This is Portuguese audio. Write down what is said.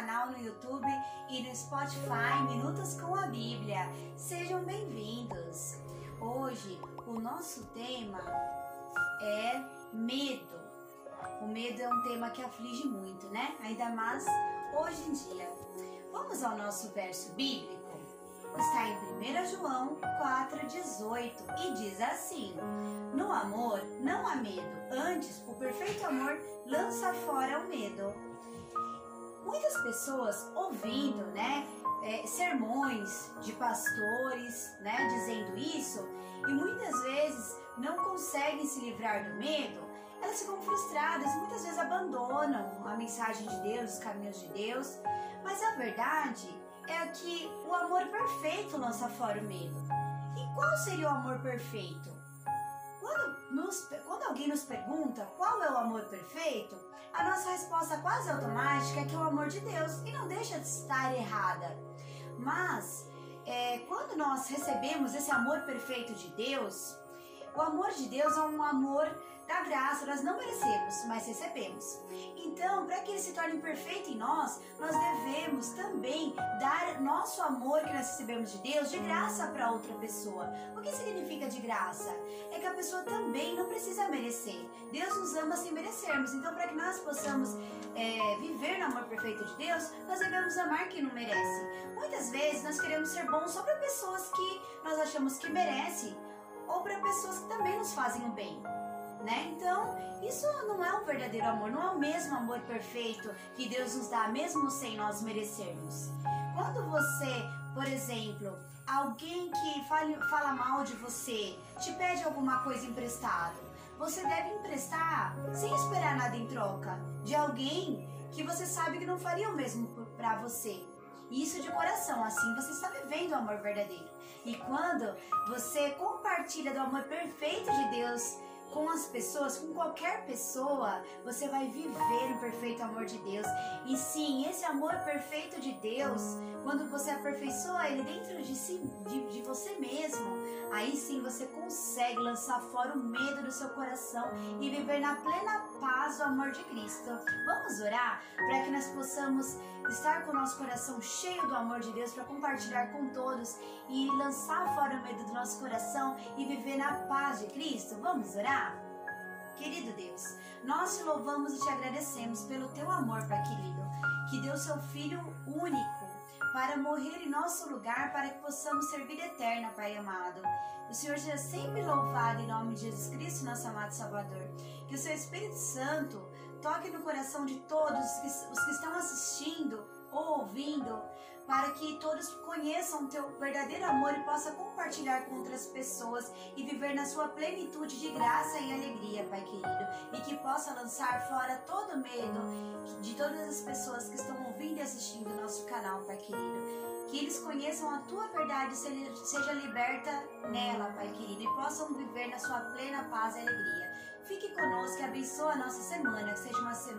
canal no YouTube e no Spotify Minutos com a Bíblia. Sejam bem-vindos. Hoje o nosso tema é medo. O medo é um tema que aflige muito, né? Ainda mais hoje em dia. Vamos ao nosso verso bíblico? Está em 1 João 4,18 e diz assim: No amor não há medo, antes o perfeito amor lança fora o medo. Muitas pessoas ouvindo, né, é, sermões de pastores, né, dizendo isso, e muitas vezes não conseguem se livrar do medo, elas ficam frustradas, muitas vezes abandonam a mensagem de Deus, os caminhos de Deus, mas a verdade é que o amor perfeito lança fora o medo. E qual seria o amor perfeito? Quando, nos, alguém nos pergunta qual é o amor perfeito, a nossa resposta quase automática é que é o amor de Deus e não deixa de estar errada. Mas é, quando nós recebemos esse amor perfeito de Deus, o amor de Deus é um amor da graça, nós não merecemos, mas recebemos. Então, para que ele se torne perfeito em nós, nós devemos também dar nosso amor que nós recebemos de Deus de graça para outra pessoa. O que significa de graça? É que a pessoa também não precisa merecer. Deus nos ama sem merecermos. Então, para que nós possamos é, viver no amor perfeito de Deus, nós devemos amar quem não merece. Muitas vezes nós queremos ser bons só para pessoas que nós achamos que merecem ou para pessoas que também nos fazem o bem né? Então, isso não é o verdadeiro amor, não é o mesmo amor perfeito que Deus nos dá, mesmo sem nós merecermos. Quando você, por exemplo, alguém que fala, mal de você, te pede alguma coisa emprestado, você deve emprestar sem esperar nada em troca de alguém que você sabe que não faria o mesmo para você. Isso de coração, assim você está vivendo o amor verdadeiro. E quando você compartilha do amor perfeito de Deus, com as pessoas, com qualquer pessoa, você vai viver o perfeito amor de Deus. E sim, esse amor perfeito de Deus, quando você aperfeiçoa ele dentro de si, de, de você mesmo, aí sim você consegue lançar fora o medo do seu coração e viver na plena paz do amor de Cristo. Vamos orar para que nós possamos estar com o nosso coração cheio do amor de Deus para compartilhar com todos e lançar fora o medo do nosso coração e viver na paz de Cristo. Vamos orar? Querido Deus, nós te louvamos e te agradecemos pelo teu amor, Pai querido, que deu seu Filho único para morrer em nosso lugar, para que possamos ser vida eterna, Pai amado. O Senhor seja sempre louvado em nome de Jesus Cristo, nosso amado Salvador. Que o seu Espírito Santo toque no coração de todos os que estão assistindo ou ouvindo, para que todos conheçam o teu verdadeiro amor e possam compartilhar com outras pessoas e viver na sua plenitude de graça e alegria, Pai querido, e que possa lançar fora todo medo de todas as pessoas que estão ouvindo e assistindo o nosso canal, Pai querido. Que eles conheçam a tua verdade seja liberta nela, Pai querido, e possam viver na sua plena paz e alegria. Fique conosco e abençoe a nossa semana, que seja uma semana